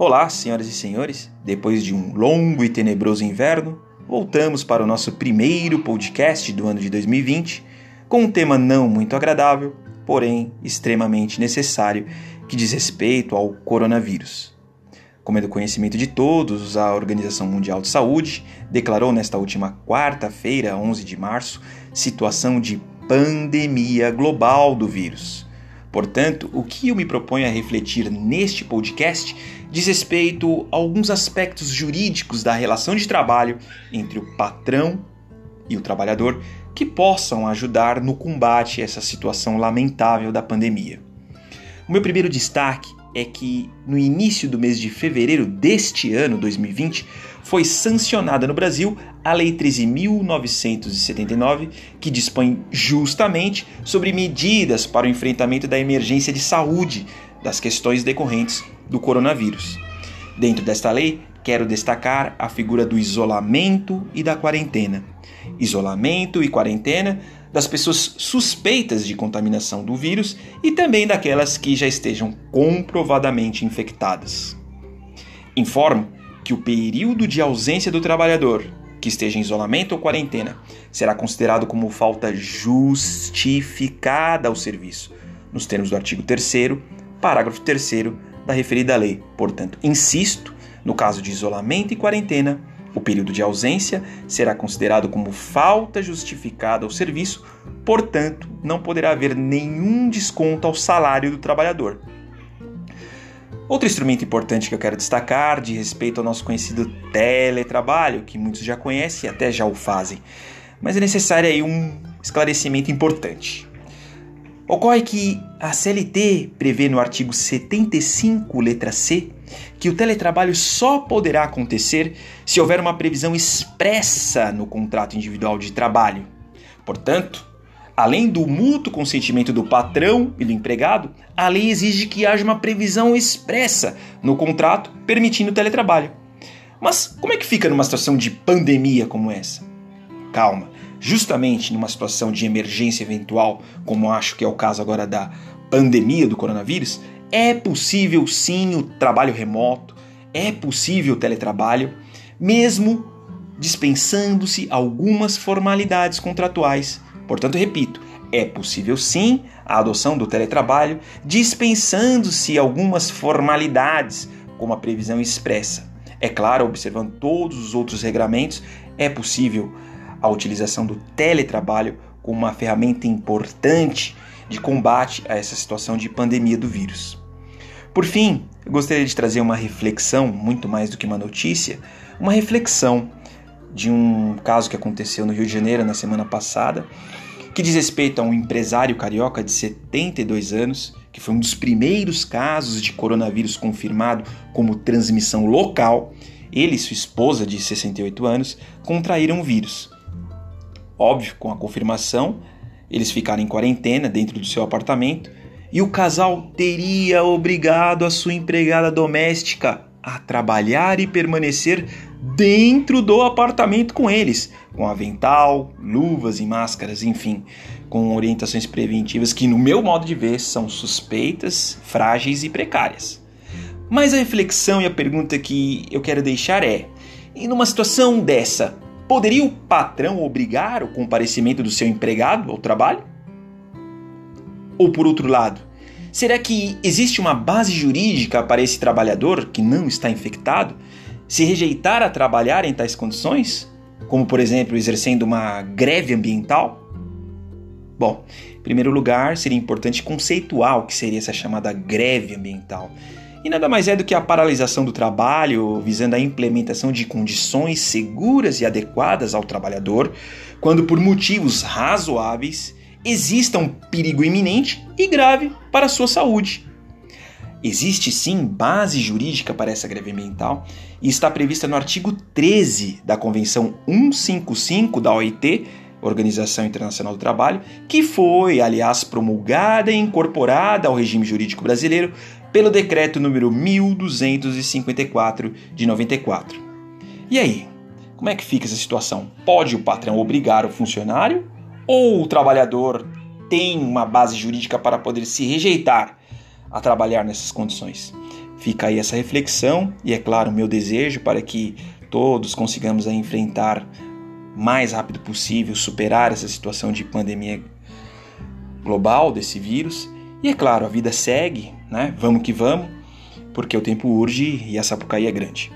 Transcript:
Olá, senhoras e senhores. Depois de um longo e tenebroso inverno, voltamos para o nosso primeiro podcast do ano de 2020 com um tema não muito agradável, porém extremamente necessário, que diz respeito ao coronavírus. Como é do conhecimento de todos, a Organização Mundial de Saúde declarou nesta última quarta-feira, 11 de março, situação de pandemia global do vírus. Portanto, o que eu me proponho a refletir neste podcast diz respeito a alguns aspectos jurídicos da relação de trabalho entre o patrão e o trabalhador que possam ajudar no combate a essa situação lamentável da pandemia. O meu primeiro destaque é que no início do mês de fevereiro deste ano, 2020, foi sancionada no Brasil a Lei 13.979, que dispõe justamente sobre medidas para o enfrentamento da emergência de saúde das questões decorrentes do coronavírus. Dentro desta lei, quero destacar a figura do isolamento e da quarentena. Isolamento e quarentena das pessoas suspeitas de contaminação do vírus e também daquelas que já estejam comprovadamente infectadas. Informo que o período de ausência do trabalhador que esteja em isolamento ou quarentena será considerado como falta justificada ao serviço, nos termos do artigo 3, parágrafo 3 da referida lei. Portanto, insisto, no caso de isolamento e quarentena, o período de ausência será considerado como falta justificada ao serviço, portanto, não poderá haver nenhum desconto ao salário do trabalhador. Outro instrumento importante que eu quero destacar de respeito ao nosso conhecido teletrabalho, que muitos já conhecem e até já o fazem, mas é necessário aí um esclarecimento importante. Ocorre que a CLT prevê no artigo 75, letra C, que o teletrabalho só poderá acontecer se houver uma previsão expressa no contrato individual de trabalho. Portanto, além do mútuo consentimento do patrão e do empregado, a lei exige que haja uma previsão expressa no contrato permitindo o teletrabalho. Mas como é que fica numa situação de pandemia como essa? Calma, justamente numa situação de emergência eventual, como acho que é o caso agora da pandemia do coronavírus, é possível sim o trabalho remoto, é possível o teletrabalho, mesmo dispensando-se algumas formalidades contratuais. Portanto, repito, é possível sim a adoção do teletrabalho, dispensando-se algumas formalidades, como a previsão expressa. É claro, observando todos os outros regramentos, é possível a utilização do teletrabalho como uma ferramenta importante de combate a essa situação de pandemia do vírus. Por fim, eu gostaria de trazer uma reflexão, muito mais do que uma notícia, uma reflexão de um caso que aconteceu no Rio de Janeiro na semana passada, que diz respeito a um empresário carioca de 72 anos, que foi um dos primeiros casos de coronavírus confirmado como transmissão local. Ele e sua esposa, de 68 anos, contraíram o vírus. Óbvio, com a confirmação, eles ficaram em quarentena dentro do seu apartamento e o casal teria obrigado a sua empregada doméstica a trabalhar e permanecer dentro do apartamento com eles, com avental, luvas e máscaras, enfim, com orientações preventivas que, no meu modo de ver, são suspeitas, frágeis e precárias. Mas a reflexão e a pergunta que eu quero deixar é: e numa situação dessa, poderia o patrão obrigar o comparecimento do seu empregado ao trabalho? Ou por outro lado, será que existe uma base jurídica para esse trabalhador que não está infectado se rejeitar a trabalhar em tais condições? Como, por exemplo, exercendo uma greve ambiental? Bom, em primeiro lugar, seria importante conceituar o que seria essa chamada greve ambiental. E nada mais é do que a paralisação do trabalho visando a implementação de condições seguras e adequadas ao trabalhador, quando por motivos razoáveis exista um perigo iminente e grave para a sua saúde. Existe sim base jurídica para essa greve ambiental e está prevista no artigo 13 da Convenção 155 da OIT, Organização Internacional do Trabalho, que foi, aliás, promulgada e incorporada ao regime jurídico brasileiro pelo decreto número 1254 de 94. E aí, como é que fica essa situação? Pode o patrão obrigar o funcionário ou o trabalhador tem uma base jurídica para poder se rejeitar a trabalhar nessas condições? Fica aí essa reflexão e, é claro, meu desejo para que todos consigamos enfrentar mais rápido possível, superar essa situação de pandemia global desse vírus. E é claro, a vida segue, né? Vamos que vamos, porque o tempo urge e a Sapucaí é grande.